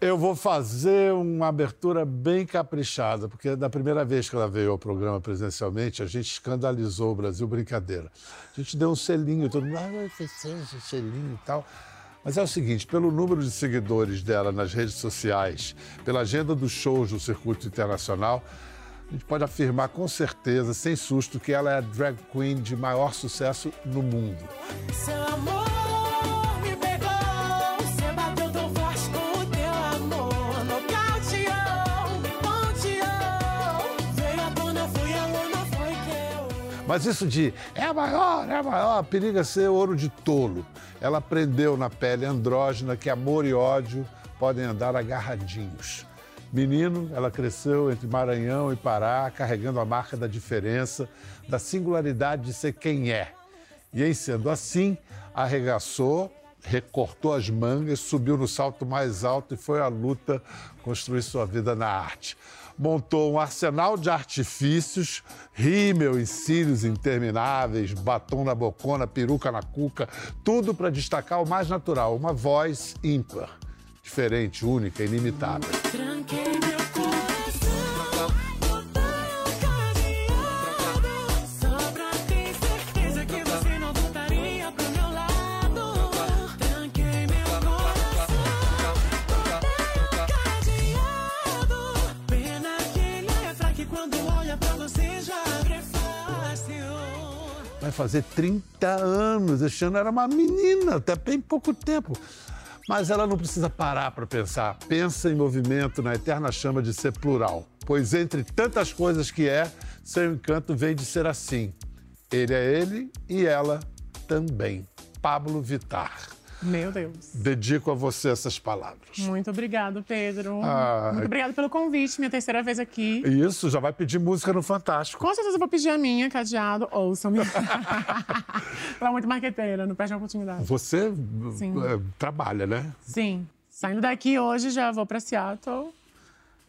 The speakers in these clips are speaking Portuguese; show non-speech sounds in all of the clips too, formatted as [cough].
Eu vou fazer uma abertura bem caprichada, porque da primeira vez que ela veio ao programa presencialmente, a gente escandalizou o Brasil, brincadeira. A gente deu um selinho, todo mundo, ah, ter um selinho e tal. Mas é o seguinte, pelo número de seguidores dela nas redes sociais, pela agenda dos shows do circuito internacional, a gente pode afirmar com certeza, sem susto, que ela é a drag queen de maior sucesso no mundo. Seu amor Mas isso de é a maior, é a maior, periga ser ouro de tolo. Ela aprendeu na pele andrógena que amor e ódio podem andar agarradinhos. Menino, ela cresceu entre Maranhão e Pará, carregando a marca da diferença, da singularidade de ser quem é. E em sendo assim, arregaçou, recortou as mangas, subiu no salto mais alto e foi à luta construir sua vida na arte montou um arsenal de artifícios, rímel e cílios intermináveis, batom na bocona, peruca na cuca, tudo para destacar o mais natural, uma voz ímpar, diferente, única, inimitável. Vai fazer 30 anos. Este ano era uma menina, até bem pouco tempo. Mas ela não precisa parar para pensar. Pensa em movimento, na eterna chama de ser plural. Pois entre tantas coisas que é, seu encanto vem de ser assim. Ele é ele e ela também. Pablo Vitar. Meu Deus. Dedico a você essas palavras. Muito obrigado, Pedro. Ah, Muito obrigado pelo convite, minha terceira vez aqui. Isso, já vai pedir música no Fantástico. Com certeza eu vou pedir a minha, cadeado, ouçam-me. Ela [laughs] é muito marqueteira, não perde a oportunidade. Você é, trabalha, né? Sim. Saindo daqui hoje, já vou para Seattle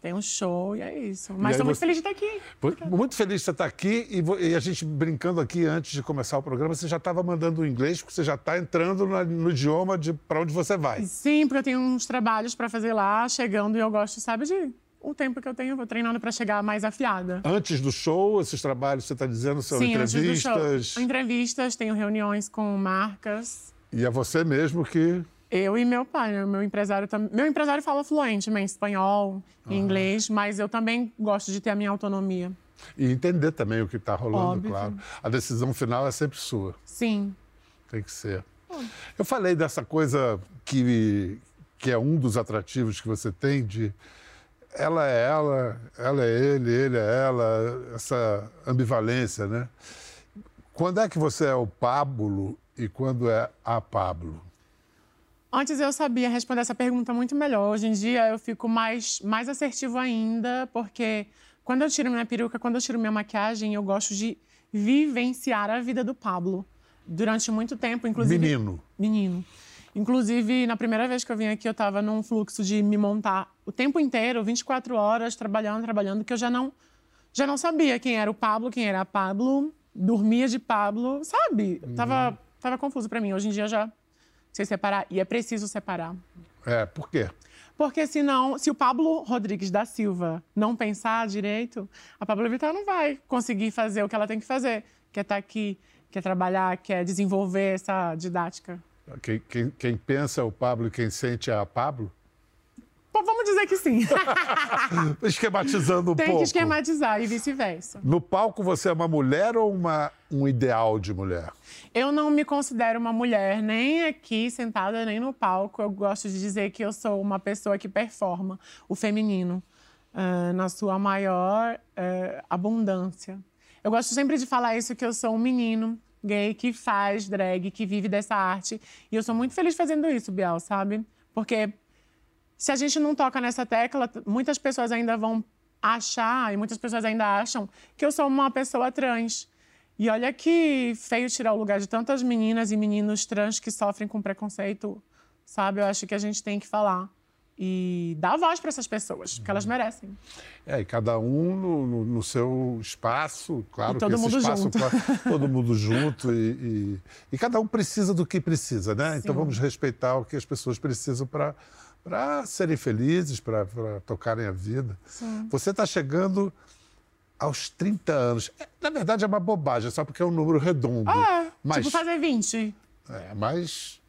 tem um show e é isso. Mas estou muito você... feliz de estar aqui. Muito feliz de você estar aqui e, a gente brincando aqui antes de começar o programa, você já estava mandando o inglês, porque você já está entrando no, no idioma de para onde você vai. Sim, porque eu tenho uns trabalhos para fazer lá, chegando e eu gosto, sabe, de o tempo que eu tenho, eu vou treinando para chegar mais afiada. Antes do show, esses trabalhos, você está dizendo, são Sim, entrevistas? Antes do show. Entrevistas, tenho reuniões com marcas. E é você mesmo que eu e meu pai, né? Meu empresário também. Meu empresário fala fluentemente espanhol, uhum. inglês, mas eu também gosto de ter a minha autonomia. E entender também o que está rolando, Óbvio. claro. A decisão final é sempre sua. Sim. Tem que ser. Eu falei dessa coisa que, que é um dos atrativos que você tem de ela é ela, ela é ele, ele é ela, essa ambivalência, né? Quando é que você é o Pablo e quando é a Pablo? Antes eu sabia responder essa pergunta muito melhor. Hoje em dia eu fico mais, mais assertivo ainda, porque quando eu tiro minha peruca, quando eu tiro minha maquiagem, eu gosto de vivenciar a vida do Pablo. Durante muito tempo, inclusive. Menino. Menino. Inclusive, na primeira vez que eu vim aqui, eu estava num fluxo de me montar o tempo inteiro, 24 horas, trabalhando, trabalhando, que eu já não, já não sabia quem era o Pablo, quem era a Pablo, dormia de Pablo, sabe? Uhum. Tava, tava confuso para mim. Hoje em dia já se separar. E é preciso separar. É, por quê? Porque senão, se o Pablo Rodrigues da Silva não pensar direito, a Pablo Vittar não vai conseguir fazer o que ela tem que fazer, que é estar tá aqui, quer é trabalhar, quer é desenvolver essa didática. Quem, quem, quem pensa é o Pablo e quem sente é a Pablo? Vamos dizer que sim. [laughs] Esquematizando um Tem pouco. Tem que esquematizar e vice-versa. No palco, você é uma mulher ou uma, um ideal de mulher? Eu não me considero uma mulher, nem aqui sentada, nem no palco. Eu gosto de dizer que eu sou uma pessoa que performa o feminino uh, na sua maior uh, abundância. Eu gosto sempre de falar isso, que eu sou um menino gay que faz drag, que vive dessa arte. E eu sou muito feliz fazendo isso, Biel, sabe? Porque se a gente não toca nessa tecla, muitas pessoas ainda vão achar, e muitas pessoas ainda acham, que eu sou uma pessoa trans. E olha que feio tirar o lugar de tantas meninas e meninos trans que sofrem com preconceito, sabe? Eu acho que a gente tem que falar e dar voz para essas pessoas, porque elas merecem. É, e cada um no, no, no seu espaço, claro e todo que mundo espaço, junto. todo mundo junto e, e, e, cada um precisa do que precisa, né? Então Sim. Então vamos respeitar o que as pessoas precisam para para serem felizes, para tocarem a vida. Sim. Você está chegando aos 30 anos. É, na verdade, é uma bobagem, só porque é um número redondo. Ah, mas, tipo fazer 20. É, mas.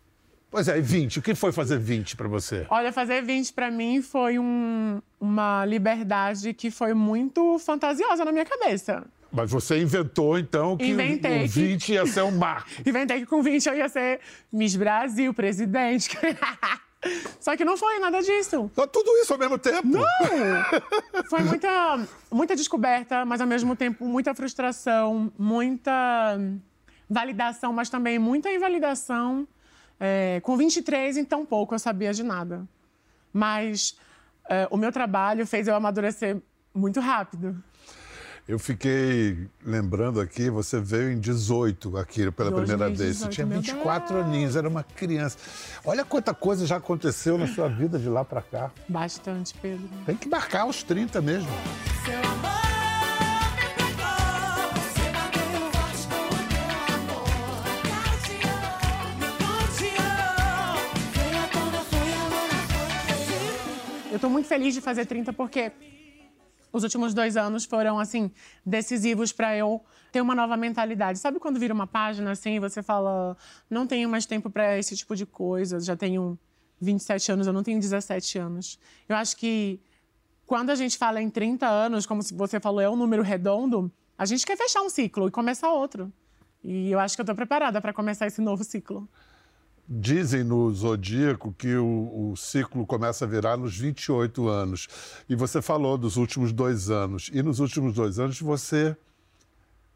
Pois é, e 20? O que foi fazer 20 para você? Olha, fazer 20 para mim foi um, uma liberdade que foi muito fantasiosa na minha cabeça. Mas você inventou, então, que Inventei o 20 ia ser um marco. [laughs] Inventei que com 20 eu ia ser Miss Brasil, presidente. [laughs] Só que não foi nada disso. Então, tudo isso ao mesmo tempo? Não! [laughs] Foi muita, muita descoberta, mas ao mesmo tempo muita frustração, muita validação, mas também muita invalidação. É, com 23, em tão pouco, eu sabia de nada. Mas é, o meu trabalho fez eu amadurecer muito rápido. Eu fiquei lembrando aqui, você veio em 18 aqui pela primeira 18, vez. Você tinha 24 Deus. aninhos, era uma criança. Olha quanta coisa já aconteceu na sua vida de lá para cá. Bastante, Pedro. Tem que marcar os 30 mesmo. Seu amor. Eu tô muito feliz de fazer 30 porque os últimos dois anos foram, assim, decisivos para eu ter uma nova mentalidade. Sabe quando vira uma página, assim, e você fala, não tenho mais tempo para esse tipo de coisa, já tenho 27 anos, eu não tenho 17 anos. Eu acho que quando a gente fala em 30 anos, como você falou, é um número redondo, a gente quer fechar um ciclo e começar outro. E eu acho que eu tô preparada para começar esse novo ciclo. Dizem no Zodíaco que o, o, ciclo começa a virar nos 28 anos. E você falou dos últimos dois anos. E nos últimos dois anos você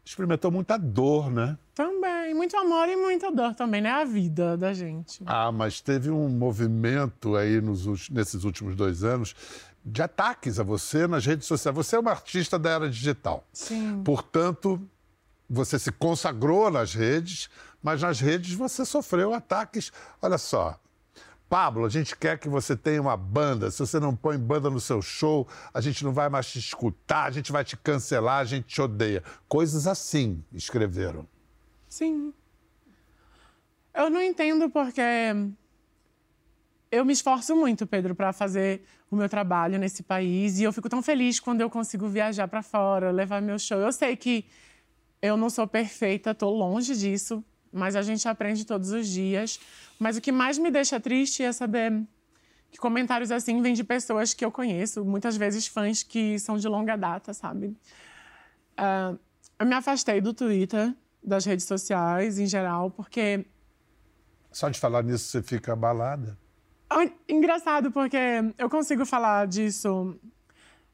experimentou muita dor, né? Também, muito amor e muita dor também, né? A vida da gente. Ah, mas teve um movimento aí nos, nesses últimos dois anos de ataques a você nas redes sociais. Você é uma artista da era digital. Sim. Portanto, você se consagrou nas redes, mas nas redes você sofreu ataques. Olha só. Pablo, a gente quer que você tenha uma banda. Se você não põe banda no seu show, a gente não vai mais te escutar, a gente vai te cancelar, a gente te odeia. Coisas assim escreveram. Sim. Eu não entendo porque eu me esforço muito, Pedro, para fazer o meu trabalho nesse país e eu fico tão feliz quando eu consigo viajar para fora, levar meu show. Eu sei que eu não sou perfeita, estou longe disso, mas a gente aprende todos os dias. Mas o que mais me deixa triste é saber que comentários assim vêm de pessoas que eu conheço, muitas vezes fãs que são de longa data, sabe? Uh, eu me afastei do Twitter, das redes sociais em geral, porque. Só de falar nisso você fica abalada? Engraçado, porque eu consigo falar disso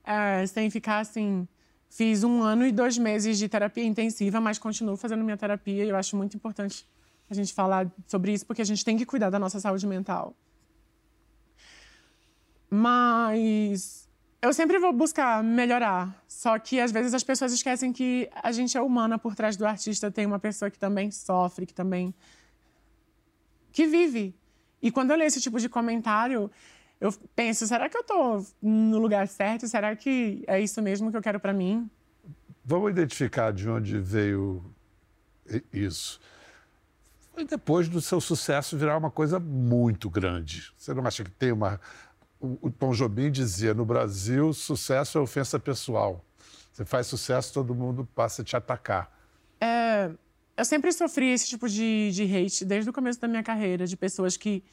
é, sem ficar assim Fiz um ano e dois meses de terapia intensiva, mas continuo fazendo minha terapia e eu acho muito importante a gente falar sobre isso, porque a gente tem que cuidar da nossa saúde mental. Mas eu sempre vou buscar melhorar. Só que às vezes as pessoas esquecem que a gente é humana por trás do artista, tem uma pessoa que também sofre, que também. que vive. E quando eu leio esse tipo de comentário, eu penso, será que eu estou no lugar certo? Será que é isso mesmo que eu quero para mim? Vamos identificar de onde veio isso. Foi depois do seu sucesso virar uma coisa muito grande. Você não acha que tem uma. O Tom Jobim dizia: no Brasil, sucesso é ofensa pessoal. Você faz sucesso, todo mundo passa a te atacar. É, eu sempre sofri esse tipo de, de hate desde o começo da minha carreira, de pessoas que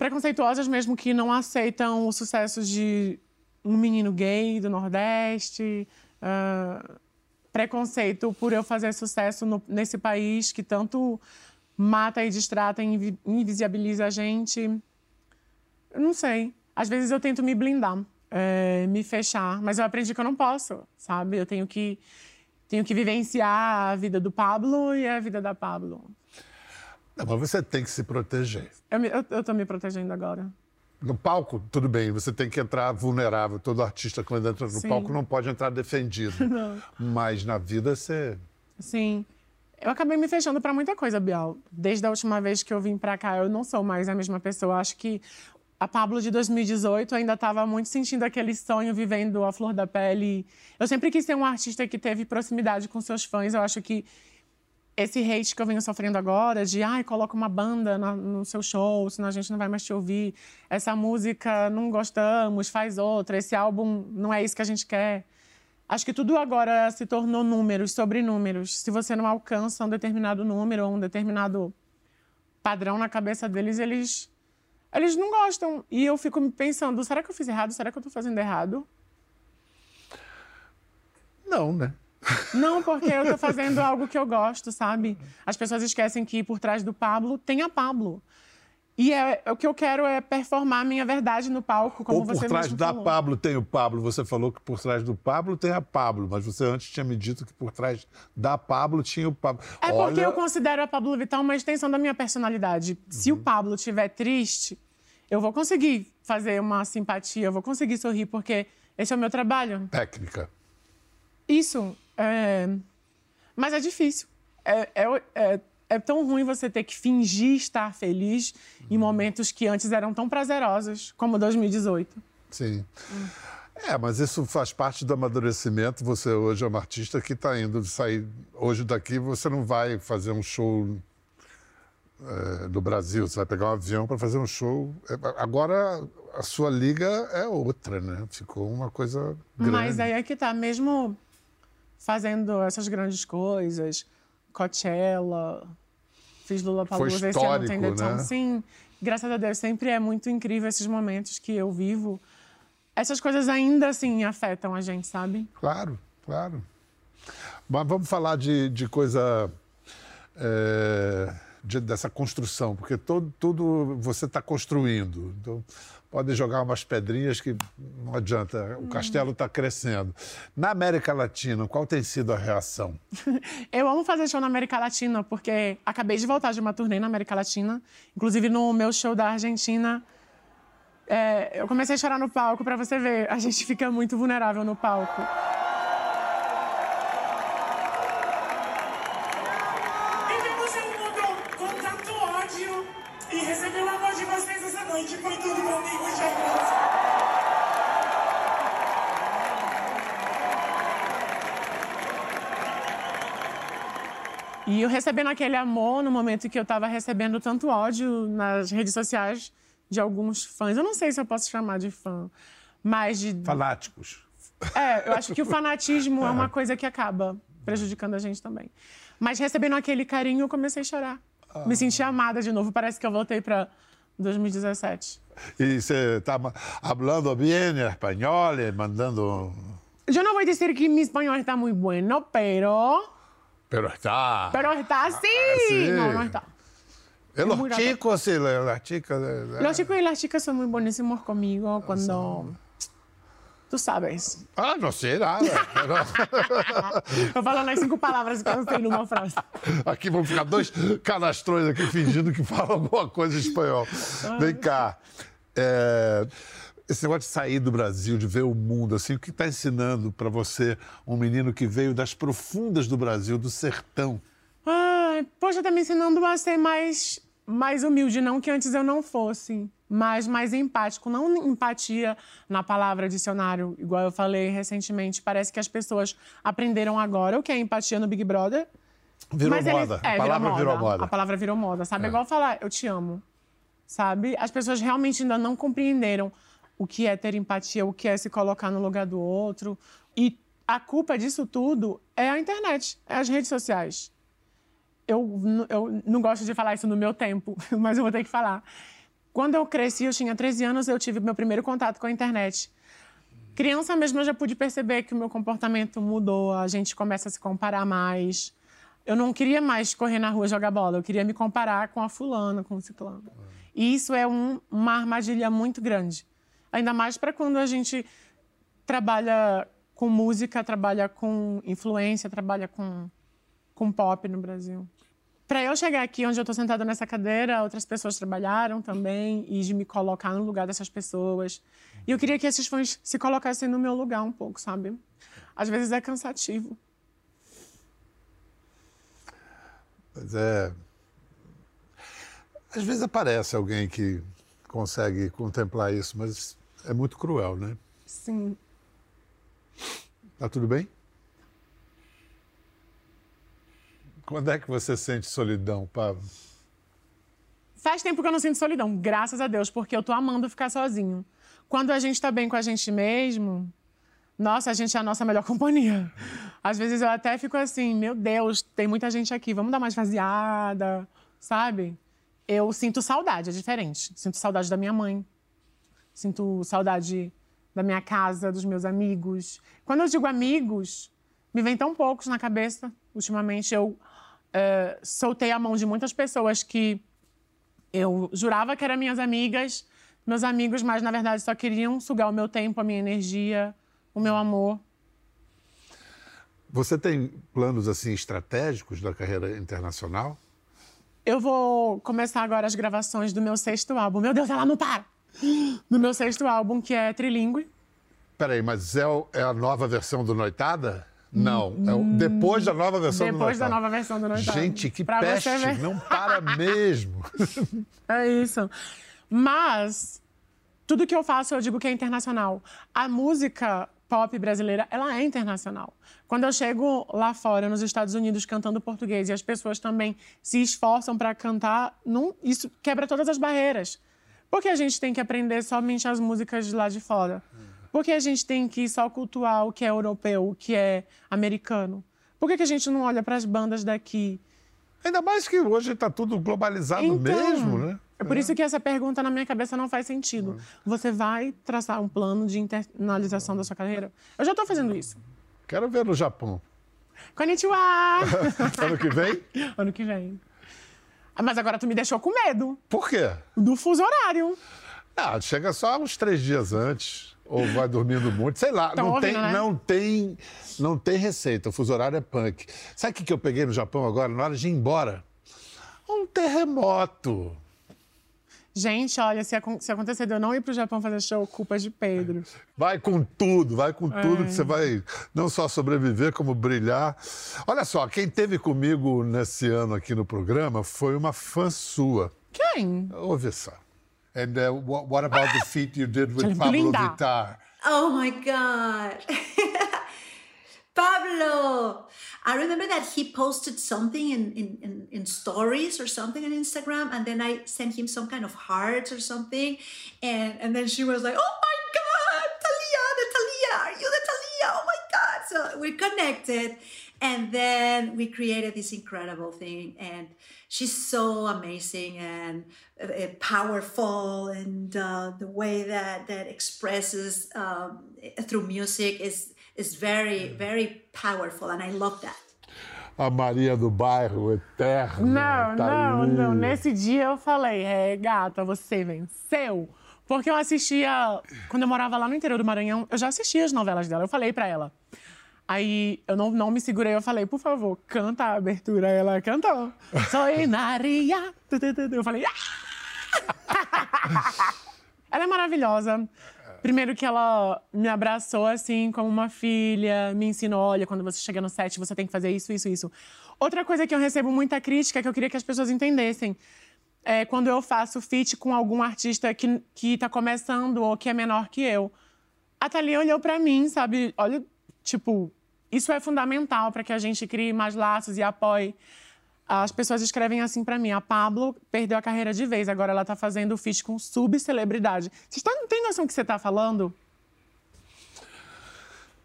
preconceituosas mesmo que não aceitam o sucesso de um menino gay do Nordeste, uh, preconceito por eu fazer sucesso no, nesse país que tanto mata e distrata e invisibiliza a gente. Eu não sei. Às vezes eu tento me blindar, é, me fechar, mas eu aprendi que eu não posso, sabe? Eu tenho que tenho que vivenciar a vida do Pablo e a vida da Pablo. Não, mas você tem que se proteger. Eu, eu, eu tô me protegendo agora. No palco, tudo bem, você tem que entrar vulnerável. Todo artista, quando entra no Sim. palco, não pode entrar defendido. [laughs] Não. Mas na vida você. Sim. Eu acabei me fechando para muita coisa, Bial. Desde a última vez que eu vim para cá, eu não sou mais a mesma pessoa. Acho que a Pablo de 2018 ainda estava muito sentindo aquele sonho, vivendo a flor da pele. Eu sempre quis ser um artista que teve proximidade com seus fãs. Eu acho que esse hate que eu venho sofrendo agora, de ai, coloca uma banda na- no seu show, senão a gente não vai mais te ouvir. Essa música não gostamos, faz outra. Esse álbum não é isso que a gente quer. Acho que tudo agora se tornou números sobre números. Se você não alcança um determinado número ou um determinado padrão na cabeça deles, eles eles não gostam. E eu fico me pensando, será que eu fiz errado? Será que eu tô fazendo errado? Não, né? Não, porque eu tô fazendo algo que eu gosto, sabe? As pessoas esquecem que por trás do Pablo tem a Pablo. E é, o que eu quero é performar a minha verdade no palco, como Ou por você trás mesmo da falou. Pablo tem o Pablo. Você falou que por trás do Pablo tem a Pablo, mas você antes tinha me dito que por trás da Pablo tinha o Pablo. É porque Olha, eu considero a Pablo Vittar uma extensão da minha personalidade. Se o Uhum. Pablo estiver triste, eu vou conseguir fazer uma simpatia, eu vou conseguir sorrir, porque esse é o meu trabalho. técnica. Isso. É... Mas é difícil. É, é, é, é tão ruim você ter que fingir estar feliz em momentos que antes eram tão prazerosos, como 2018. Sim. É, mas isso faz parte do amadurecimento. Você hoje é uma artista que está indo sair. Hoje daqui você não vai fazer um show eh, do Brasil, você vai pegar um avião para fazer um show. É, Agora a sua liga é outra, né? Ficou uma coisa grande. Mas aí é que tá, mesmo fazendo essas grandes coisas, Coachella, fiz Lula Palusa, esse ano tem The né? Sim, graças a Deus, sempre é muito incrível esses momentos que eu vivo. Essas coisas ainda assim afetam a gente, sabe? Claro, claro. Mas vamos falar de, de coisa. é, de- dessa construção, porque todo, tudo você está construindo. Então, podem jogar umas pedrinhas que não adianta, o castelo está crescendo. Na América Latina, qual tem sido a reação? [laughs] Eu amo fazer show na América Latina, porque acabei de voltar de uma turnê na América Latina. Inclusive, no meu show da Argentina, é, eu comecei a chorar no palco, pra você ver. A gente fica muito vulnerável no palco. Recebendo aquele amor no momento que eu tava recebendo tanto ódio nas redes sociais de alguns fãs. Eu não sei se eu posso chamar de fã, mas de. Fanáticos. É, eu acho que o fanatismo [laughs] é uma coisa que acaba prejudicando a gente também. Mas recebendo aquele carinho, eu comecei a chorar. Me senti amada de novo. Parece que eu voltei pra 2017. E você está falando bem espanhol, mandando. Yo no voy a decir que mi español está muy bueno, pero. Pero está. Pero está así. sí. No, no está. Eh, los muy chicos y la- las chicas. Los chicos y las chicas son muy buenísimos conmigo cuando. Tú sabes. Ah, não sei nada. Eu falando as cinco palavras que eu sei numa frase. Aqui vão ficar dois canastrões aqui fingindo que falam alguma coisa em espanhol. Vem cá. é, esse negócio de sair do Brasil, de ver o mundo, assim, o que está ensinando para você um menino que veio das profundas do Brasil, do sertão? Ai, poxa, tá me ensinando a ser mais, mais humilde. Não que antes eu não fosse, mas mais empático. Não empatia na palavra dicionário, igual eu falei recentemente. Parece que as pessoas aprenderam agora o que é empatia no Big Brother. Virou Mas eles- moda. é, a palavra virou moda. A palavra virou moda, sabe? É igual falar, eu te amo. Sabe? As pessoas realmente ainda não compreenderam o que é ter empatia, o que é se colocar no lugar do outro. E a culpa disso tudo é a internet, é as redes sociais. Eu, eu não gosto de falar isso no meu tempo, [laughs] mas eu vou ter que falar. Quando eu cresci, eu tinha 13 anos, eu tive meu primeiro contato com a internet. Criança mesmo, eu já pude perceber que o meu comportamento mudou, a gente começa a se comparar mais. Eu não queria mais correr na rua jogar bola, eu queria me comparar com a fulana, com o ciclano. E isso é um- uma armadilha muito grande. Ainda mais para quando a gente trabalha com música, trabalha com influência, trabalha com, com pop no Brasil. Para eu chegar aqui onde eu estou sentada nessa cadeira, outras pessoas trabalharam também e de me colocar no lugar dessas pessoas. E eu queria que esses fãs se colocassem no meu lugar um pouco, sabe? Às vezes é cansativo. Mas é. Às vezes aparece alguém que consegue contemplar isso, mas é muito cruel, né? Sim. Tá tudo bem? Quando é que você sente solidão, Pablo? Faz tempo que eu não sinto solidão, graças a Deus, porque eu tô amando ficar sozinho. Quando a gente tá bem com a gente mesmo, nossa, a gente é a nossa melhor [laughs] companhia. Às vezes eu até fico assim, meu Deus, tem muita gente aqui, vamos dar mais vaziada, sabe? Eu sinto saudade, é diferente. Sinto saudade da minha mãe, sinto saudade da minha casa, dos meus amigos. Quando eu digo amigos, me vem tão poucos na cabeça. Ultimamente eu eh, soltei a mão de muitas pessoas que eu jurava que eram minhas amigas, meus amigos, mas na verdade só queriam sugar o meu tempo, a minha energia, o meu amor. Você tem planos assim estratégicos da carreira internacional? Eu vou começar agora as gravações do meu sexto álbum. Meu Deus, ela não para! Do meu sexto álbum, que é trilingue. Peraí, mas é, o- é a nova versão do Noitada? Não, é o- depois da nova versão do Depois da Noitada. nova versão do Noitada. Gente, que Pra peste, não para [laughs] mesmo. É isso. Mas tudo que eu faço, eu digo que é internacional. A música pop brasileira, ela é internacional. Quando eu chego lá fora, nos Estados Unidos, cantando português, e as pessoas também se esforçam para cantar, não, isso quebra todas as barreiras. Por que a gente tem que aprender somente as músicas de lá de fora? Por que a gente tem que só cultuar o que é europeu, o que é americano? Por que, que a gente não olha para as bandas daqui? Ainda mais que hoje está tudo globalizado Então, mesmo, né? É por isso que essa pergunta na minha cabeça não faz sentido. Você vai traçar um plano de internalização da sua carreira? Eu já estou fazendo isso. Quero ver no Japão. Konnichiwa! [laughs] Ano que vem? ano que vem. Mas agora tu me deixou com medo Por quê? do fuso horário. Ah, chega só uns três dias antes. Ou vai dormindo muito, sei lá. Tão não, ouvindo, tem, né? não, tem, não tem receita. O fuso horário é punk. Sabe o que que eu peguei no Japão agora, na hora de ir embora? Um terremoto. Gente, olha, se, se acontecer de eu não ir pro Japão fazer show, culpa de Pedro. Vai com tudo, vai com tudo É. que você vai não só sobreviver, como brilhar. Olha só, quem teve comigo nesse ano aqui no programa foi uma fã sua. Quem? Ouve só. And uh, what, what about the [laughs] feat you did with Pablo. Vittar? Oh my God. [laughs] Pablo. I remember that he posted something in, in, in, in stories or something on Instagram, and then I sent him some kind of hearts or something. And, and then she was like, Oh my God, Talia, the Talia, are you the Talia? Oh my God. So we connected. And then we created this incredible thing. And she's so amazing and uh, powerful. And uh, the way that, that expresses um, through music is, is very, very powerful. And I love that. A Maria do Bairro, eterna. Não, tá não, ali. não. Nesse dia eu falei, é, gata, você venceu. Porque eu assistia, quando eu morava lá no interior do Maranhão, eu já assistia as novelas dela. Eu falei pra ela. Aí eu não, não me segurei, eu falei, por favor, canta a abertura. Aí Ela cantou. [laughs] Soy Maria. Eu falei, ah! [laughs] Ela é maravilhosa. Primeiro que ela me abraçou assim como uma filha, me ensinou, olha, quando você chega no set, você tem que fazer isso, isso, isso. Outra coisa que eu recebo muita crítica, que eu queria que as pessoas entendessem, é quando eu faço feat com algum artista que, que tá começando ou que é menor que eu. A Thalia olhou pra mim, sabe? Olha, tipo, isso é fundamental para que a gente crie mais laços e apoie. As pessoas escrevem assim pra mim: a Pablo perdeu a carreira de vez, agora ela tá fazendo feat com subcelebridade. Vocês tão- não tem noção do que você tá falando?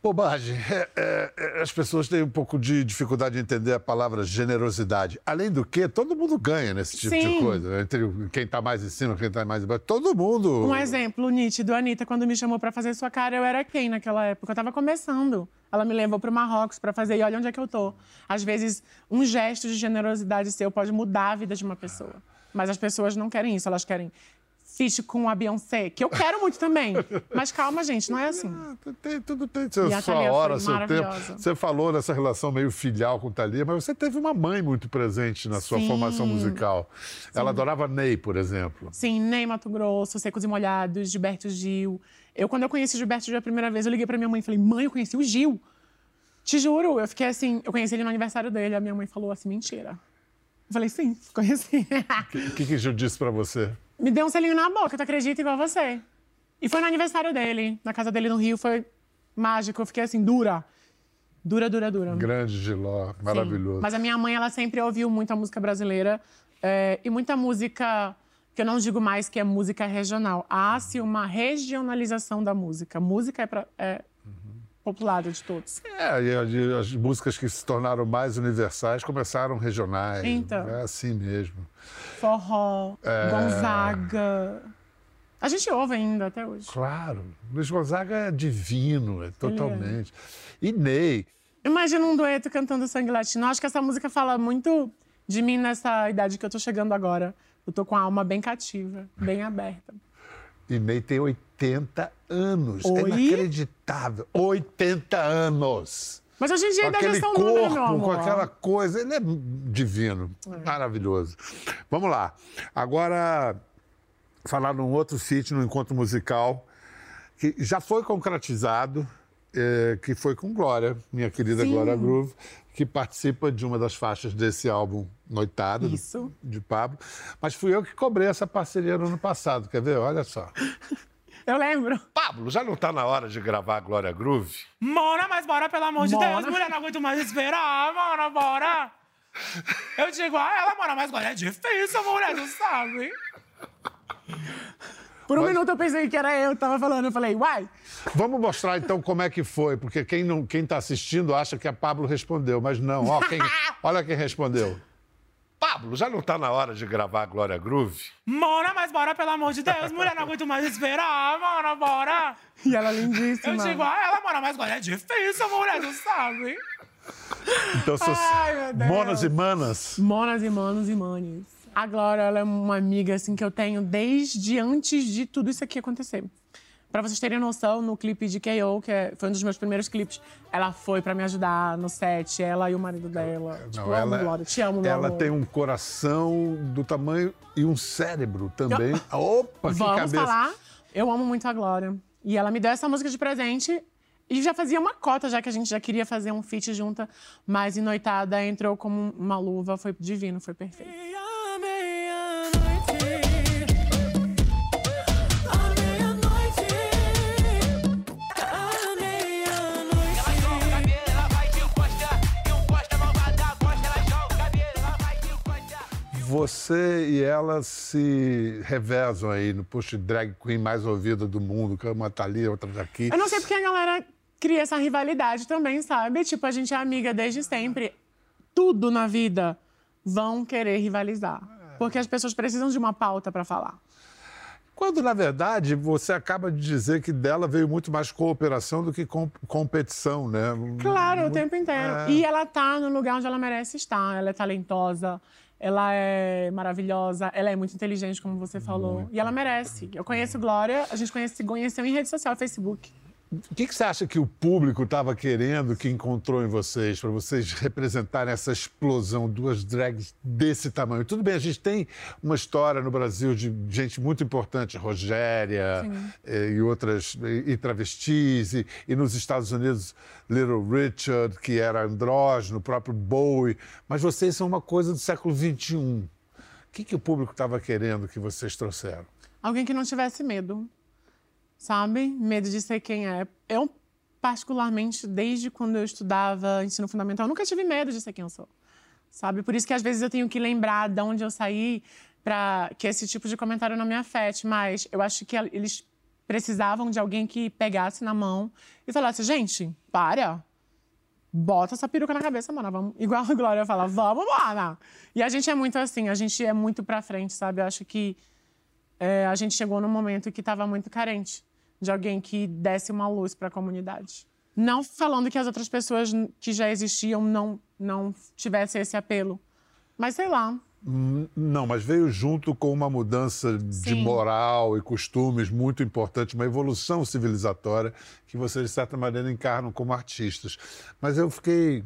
Bobagem. É, é, é, as pessoas têm um pouco de dificuldade de entender a palavra generosidade. Além do que, todo mundo ganha nesse tipo de Sim. coisa. né? Entre o- quem está mais em cima, quem está mais embaixo. Todo mundo. Um exemplo nítido, a Anitta, quando me chamou pra fazer sua cara, eu era quem naquela época? Eu tava começando. Ela me levou pro Marrocos pra fazer, e olha onde é que eu tô. Às vezes, um gesto de generosidade seu pode mudar a vida de uma pessoa. Mas as pessoas não querem isso, elas querem feat com a Beyoncé, que eu quero muito também. Mas calma, gente, não é assim. [laughs] Tem, tudo tem sua foi hora, seu tempo. Você falou nessa relação meio filial com Thalia, mas você teve uma mãe muito presente na sua Sim. formação musical. Ela adorava Ney, por exemplo. Sim, Ney Mato Grosso, Secos e Molhados, Gilberto Gil. Eu, quando eu conheci Gilberto Gil a primeira vez, eu liguei pra minha mãe e falei, mãe, eu conheci o Gil. Te juro, eu fiquei assim, eu conheci ele no aniversário dele, a minha mãe falou assim, mentira. Eu falei, sim, conheci. O que, que Gil disse pra você? Me deu um selinho na boca, tu acredita, igual você. E foi no aniversário dele, na casa dele no Rio, foi mágico, eu fiquei assim, dura. Dura, dura, dura. Grande Giló, Sim. maravilhoso. Mas a minha mãe, ela sempre ouviu muita música brasileira é, e muita música que eu não digo mais que é música regional. Há-se uma regionalização da música. Música é, pra, é populada de todos. É, e as, e as músicas que se tornaram mais universais começaram regionais. Então. É assim mesmo. Forró, É. Gonzaga. A gente ouve ainda até hoje. Claro. Luiz Gonzaga é divino, é totalmente. E Ney. Imagina um dueto cantando Sangue Latino. Acho que essa música fala muito de mim nessa idade que eu tô chegando agora. Eu tô com a alma bem cativa, bem aberta. E Ney tem 80 anos. É Oi? inacreditável. 80 anos. Mas a é aquele só um número, meu corpo, com aquela coisa. Ele é divino. Maravilhoso. Vamos lá. Agora, falar num outro feat, num encontro musical, que já foi concretizado, eh, que foi com Glória, minha querida Sim. Glória Groove, que participa de uma das faixas desse álbum Noitada, do- de Pablo. Mas fui eu que cobrei essa parceria no ano passado, quer ver? Olha só. [laughs] Eu lembro. Pablo, já não está na hora de gravar Glória Groove? Mona, mas bora, pelo amor de Mona. Deus, mulher, não aguento mais esperar, Mona, bora. Eu digo a ela, Mona, mas agora é difícil, mulher, tu sabe? Por um Mas- minuto eu pensei que era eu que tava falando. Eu falei, uai, Vamos mostrar então como é que foi, porque quem não, quem está assistindo acha que a Pablo respondeu, mas não. Ó, quem- [laughs] olha quem respondeu. Pablo, já não está na hora de gravar Glória Groove? Mona, mas bora, pelo amor de Deus, mulher, não aguento mais esperar, Mona, bora. e ela é Eu lindíssima. digo a ela, Mona, mas agora é difícil, mulher, tu sabe? Então, seus Ai, meu Deus. monas e manas. Monas e manos e manes. A Glória, ela é uma amiga assim que eu tenho desde antes de tudo isso aqui acontecer. Pra vocês terem noção, no clipe de K.O., que é- foi um dos meus primeiros clipes, ela foi pra me ajudar no set, ela e o marido dela. tipo, eu amo Glória, te amo, meu ela amor. tem um coração do tamanho e um cérebro também. Opa, que Vamos cabeça. falar? Eu amo muito a Glória. E ela me deu essa música de presente. E já fazia uma cota, já que a gente já queria fazer um feat junta. Mas Noitada entrou como uma luva. Foi divino, foi perfeito. Você e ela se revezam aí no post drag queen mais ouvida do mundo, que é uma tá ali, outra daqui. Eu não sei porque a galera cria essa rivalidade também, sabe? Tipo, a gente é amiga desde sempre. Tudo na vida vão querer rivalizar. Porque as pessoas precisam de uma pauta pra falar. Quando, na verdade, você acaba de dizer que dela veio muito mais cooperação do que com- competição, né? Claro, o tempo inteiro. É. E ela tá no lugar onde ela merece estar. Ela é talentosa, ela é maravilhosa, ela é muito inteligente, como você falou. E ela merece. Eu conheço Glória, a gente conhece, conheceu em rede social, Facebook. O que, que você acha que o público estava querendo que encontrou em vocês, para vocês representarem essa explosão, duas drags desse tamanho? Tudo bem, a gente tem uma história no Brasil de gente muito importante, Rogéria eh, e outras, e, e travestis, e, e nos Estados Unidos, Little Richard, que era andrógeno, o próprio Bowie. Mas vocês são uma coisa do século XXI. O que, que o público estava querendo que vocês trouxeram? Alguém que não tivesse medo, sabe? Medo de ser quem é. Eu, particularmente, desde quando eu estudava ensino fundamental, nunca tive medo de ser quem eu sou, sabe? Por isso que às vezes eu tenho que lembrar de onde eu saí para que esse tipo de comentário não me afete. Mas eu acho que eles precisavam de alguém que pegasse na mão e falasse: gente, para. Bota essa peruca na cabeça, mano. Vamos... [laughs] Igual a Glória fala, vamos, mano. E a gente é muito assim, a gente é muito pra frente, sabe? Eu acho que é, a gente chegou num momento que estava muito carente de alguém que desse uma luz para a comunidade. Não falando que as outras pessoas que já existiam não, não tivessem esse apelo. Mas sei lá. Não, mas veio junto com uma mudança de Sim. moral e costumes muito importante, uma evolução civilizatória que vocês, de certa maneira, encarnam como artistas. Mas eu fiquei.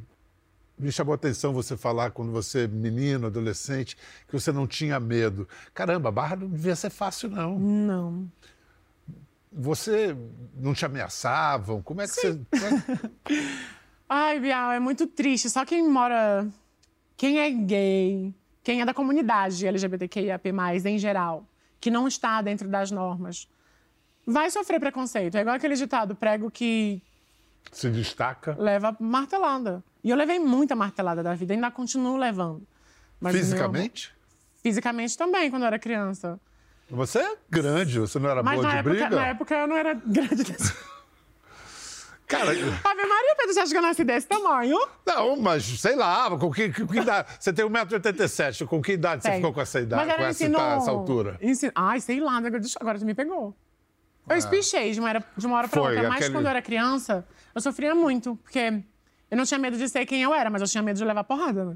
Me chamou a atenção você falar, quando você, menino, adolescente, que você não tinha medo. Caramba, a barra não devia ser fácil, não. Não. Você não te ameaçavam? Como é que você. como é- [laughs] Ai, Bial, é muito triste. Só quem mora. Quem é gay, quem é da comunidade LGBTQIAP, em geral, que não está dentro das normas, vai sofrer preconceito. É igual aquele ditado: prego que Se destaca. leva martelada. E eu levei muita martelada da vida, ainda continuo levando. Mas o meu- Fisicamente? fisicamente também, quando eu era criança. Você é grande, você não era Mas boa na de época, briga? na época eu não era [laughs] grande desse. Cara, Ave Maria, Pedro, você acha que eu nasci desse tamanho? não, mas sei lá, com que, com que idade? Você tem 1,87m, com que idade você Tem. ficou com essa idade, Mas com essa, ensino- essa altura? ensino- Ai, sei lá, agora tu me pegou. Eu espichei de uma, era- de uma hora pra. Foi, outra, mas aquele- quando eu era criança, eu sofria muito, porque eu não tinha medo de ser quem eu era, mas eu tinha medo de levar porrada, né?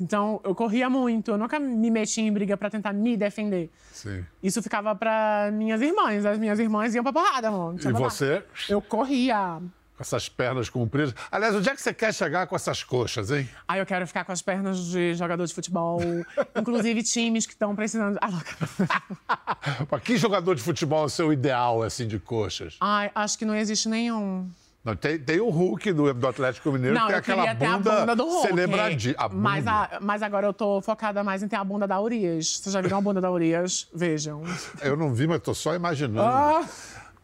Então, eu corria muito, eu nunca me metia em briga pra tentar me defender. Sim. Isso ficava pra minhas irmãs, as minhas irmãs iam pra porrada, tinha E você, Eu corria. com essas pernas compridas. Aliás, onde é que você quer chegar com essas coxas, hein? Aí eu quero ficar com as pernas de jogador de futebol, [laughs] inclusive times que estão precisando. Ah, louca. [laughs] Que jogador de futebol é o seu ideal, assim, de coxas? Ai, acho que não existe nenhum. Não, tem, tem o Hulk do, do Atlético Mineiro, Não, que é aquela ter a bunda, bunda do Hulk. celebradi- A bunda. Mas, a- mas agora eu tô focada mais em ter a bunda da Urias. Vocês já viram a bunda da Urias? [laughs] Vejam. Eu não vi, mas tô só imaginando. Ah,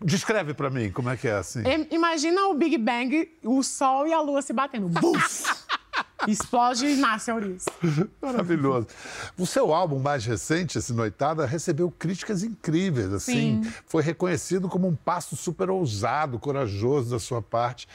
Descreve pra mim como é que é assim. im- imagina o Big Bang, o Sol e a Lua se batendo. Buf! [laughs] Explode e nasce a. [laughs] Maravilhoso. O seu álbum mais recente, esse Noitada, recebeu críticas incríveis, assim. Sim. Foi reconhecido como um passo super ousado, corajoso da sua parte.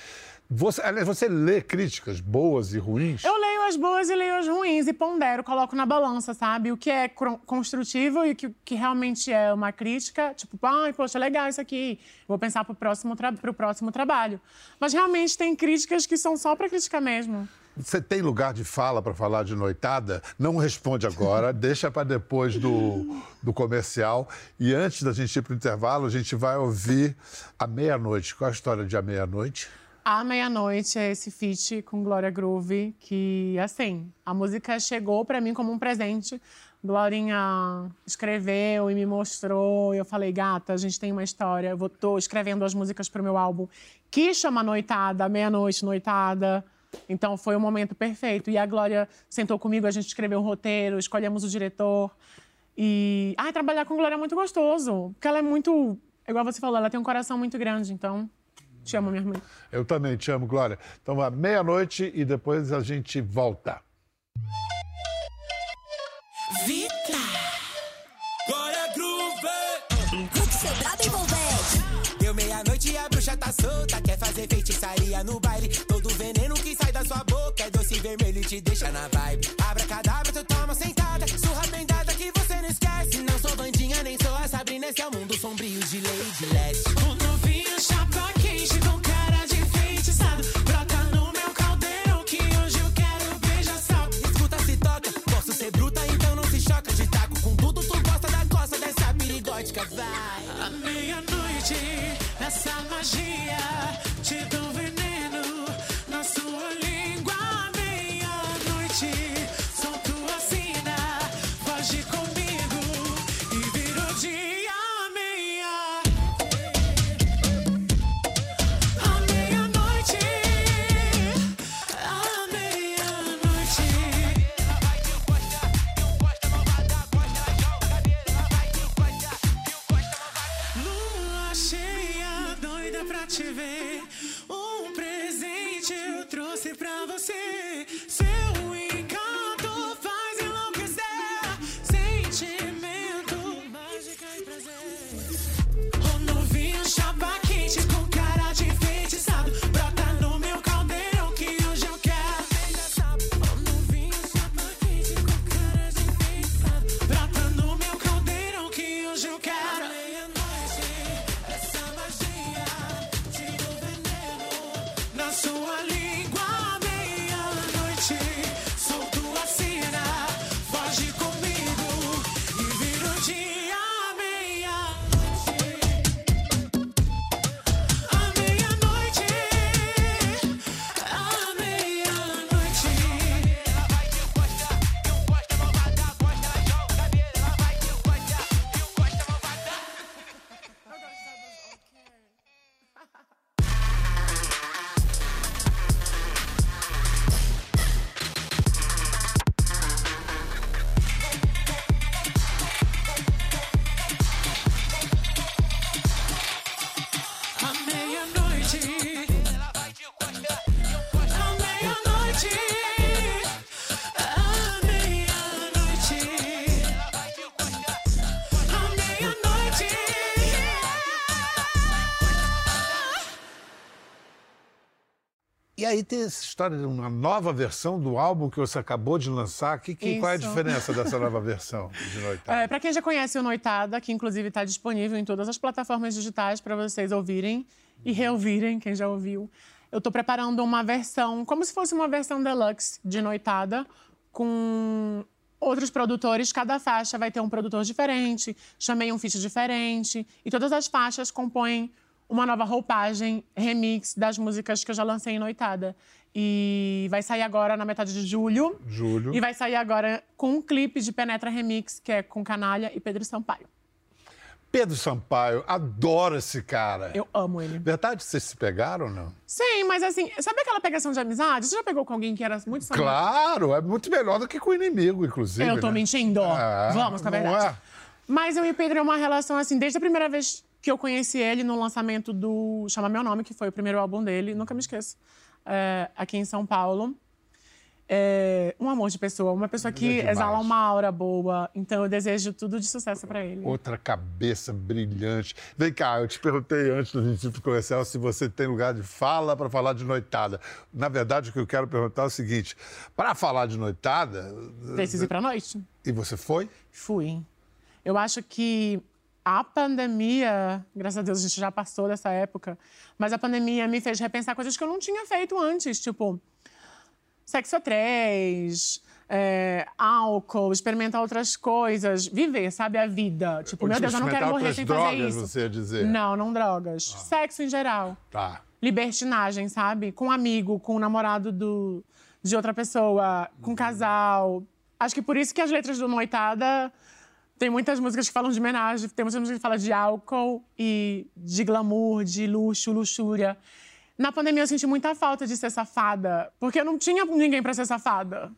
Você, aliás, você lê críticas boas e ruins? Eu leio as boas e leio as ruins e pondero, coloco na balança, sabe? O que é construtivo e o que, que realmente é uma crítica, tipo, ai, poxa, legal isso aqui, vou pensar pro próximo, pro próximo trabalho. Mas realmente tem críticas que são só pra criticar mesmo. Você tem lugar de fala para falar de noitada? Não responde agora, [laughs] deixa para depois do, do comercial. E antes da gente ir para o intervalo, a gente vai ouvir A Meia-Noite. Qual a história de A Meia-Noite? A Meia-Noite é esse feat com Glória Groove que, assim, a música chegou pra mim como um presente. Glorinha escreveu e me mostrou. E eu falei, gata, a gente tem uma história. Eu vou, tô escrevendo as músicas pro meu álbum, que chama Noitada, Meia-Noite Noitada. Então foi o momento perfeito. E a Glória sentou comigo, a gente escreveu o roteiro, escolhemos o diretor. E. Ai, trabalhar com Glória é muito gostoso. Porque ela é muito. Igual você falou, ela tem um coração muito grande. Então, te amo, minha irmã. Eu também te amo, Glória. Então, à meia-noite e depois a gente volta. Vita! Glória Groove! Look cebrado envolvente. Deu meia-noite e a bruxa tá solta. Quer fazer feitiçaria no baile. Doce vermelho e te deixa na vibe. Aí tem essa história de uma nova versão do álbum que você acabou de lançar. Que, que, qual é a diferença [laughs] dessa nova versão de Noitada? É, para quem já conhece o Noitada, que inclusive está disponível em todas as plataformas digitais para vocês ouvirem e reouvirem, quem já ouviu. Eu estou preparando uma versão, como se fosse uma versão deluxe de Noitada, com outros produtores. Cada faixa vai ter um produtor diferente, chamei um feat diferente. E todas as faixas compõem uma nova roupagem, remix das músicas que eu já lancei em Noitada. E vai sair agora na metade de julho. Julho. E vai sair agora com um clipe de Penetra Remix, que é com Canalha e Pedro Sampaio. Pedro Sampaio, adoro esse cara. Eu amo ele. Verdade, vocês se pegaram ou não? Sim, mas assim, sabe aquela pegação de amizade? Você já pegou com alguém que era muito famoso? Claro, é muito melhor do que com o inimigo, inclusive. Eu tô né? mentindo. É, Vamos com a verdade. é? Mas eu e o Pedro é uma relação assim, desde a primeira vez que eu conheci ele no lançamento do Chama Meu Nome, que foi o primeiro álbum dele, nunca me esqueço, é, aqui em São Paulo. É, um amor de pessoa, uma pessoa que Ele é exala uma aura boa. Então eu desejo tudo de sucesso pra ele. Outra cabeça brilhante. Vem cá, eu te perguntei antes do gente comercial se você tem lugar de fala para falar de noitada. Na verdade, o que eu quero perguntar é o seguinte: para falar de noitada, Preciso ir pra noite? e você foi? Fui. Eu acho que a pandemia, graças a Deus a gente já passou dessa época, mas a pandemia me fez repensar coisas que eu não tinha feito antes, tipo sexo a três, é, álcool, experimentar outras coisas, viver, sabe, a vida. Tipo, meu Deus, eu não quero morrer sem drogas, fazer isso. você dizer. Não, não drogas. Sexo em geral. Tá. Libertinagem, sabe? Com um amigo, com o namorado do, de outra pessoa, com casal. Acho que por isso que as letras do Noitada tem muitas músicas que falam de homenagem, tem muitas músicas que falam de álcool e de glamour, de luxo, luxúria. Na pandemia eu senti muita falta de ser safada, porque eu não tinha ninguém pra ser safada.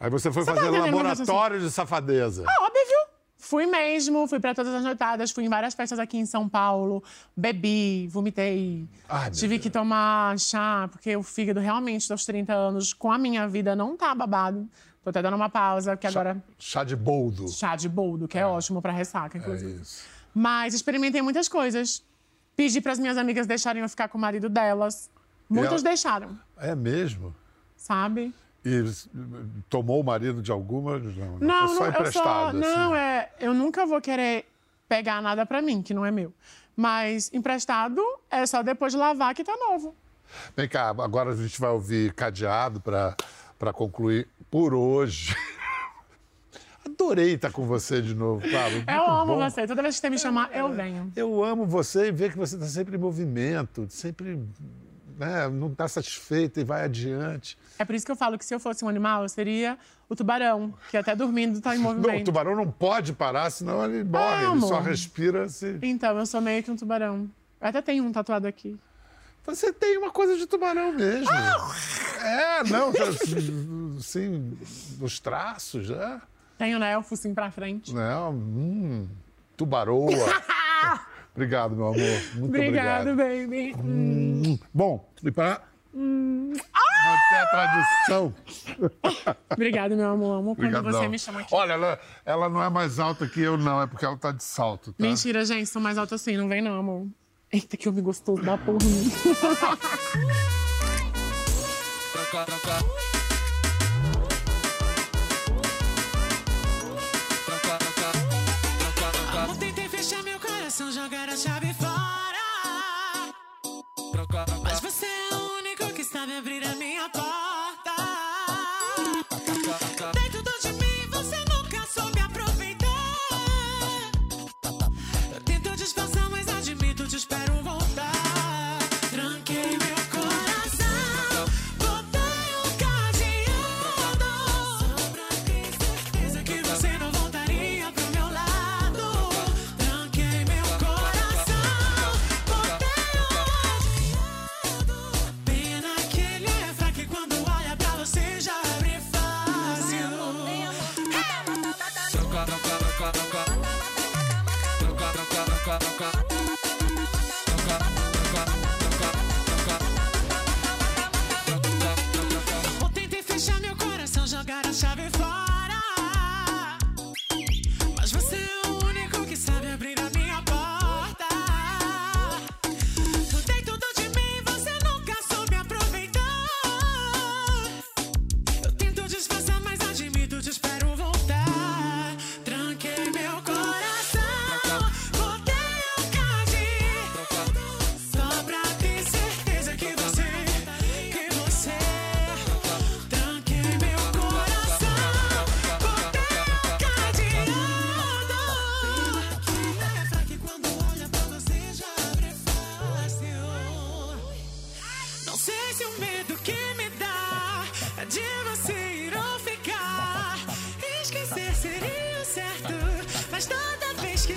Aí você foi Você tá fazer o laboratório de safadeza. Ah, óbvio. Fui mesmo, fui pra todas as noitadas, fui em várias festas aqui em São Paulo, bebi, vomitei. Ai, tive que tomar chá, porque o fígado realmente, aos 30 anos, com a minha vida, não tá babado. Tô até dando uma pausa, porque agora Chá de boldo. chá de boldo, que é, ótimo pra ressaca, É inclusive. isso. Mas experimentei muitas coisas. Pedi pras minhas amigas deixarem eu ficar com o marido delas. Muitas ela- deixaram, É mesmo? sabe? E tomou o marido de alguma? Não, Não, só não, só. emprestado. Não, assim. é. Eu nunca vou querer pegar nada pra mim, que não é meu. Mas emprestado é só depois de lavar que tá novo. Vem cá, agora a gente vai ouvir Cadeado para concluir por hoje. [laughs] Adorei estar com você de novo, Pablo. Eu amo bom. você. Toda vez que você me chamar, eu venho. Eu amo você e ver que você está sempre em movimento, sempre né, não está satisfeito e vai adiante. É por isso que eu falo que se eu fosse um animal, eu seria o tubarão, que até dormindo tá em [laughs] Não, o movimento. tubarão não pode parar, senão ele morre. Ah, ele só respira se. Então, eu sou meio que um tubarão. Eu até tenho um tatuado aqui. Você tem uma coisa de tubarão mesmo. Ah! É, não, [laughs] assim, os traços, né? Tenho, né? O focinho pra frente. Não, hum, tubaroa. [laughs] obrigado, meu amor. Muito Obrigado, obrigado. baby. Hum, Bom, e para manter a tradição. [laughs] Obrigado, meu amor. Amo quando Obrigadão. você me chama aqui. Olha, ela, ela não é mais alta que eu, não. É porque ela tá de salto, tá? Mentira, gente. Sou mais alta assim. Não vem, não, amor. Eita, que homem gostoso da porra. Troca, coração, jogar a chave fora. Mas você é o único que sabe abrir a minha porta.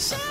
So.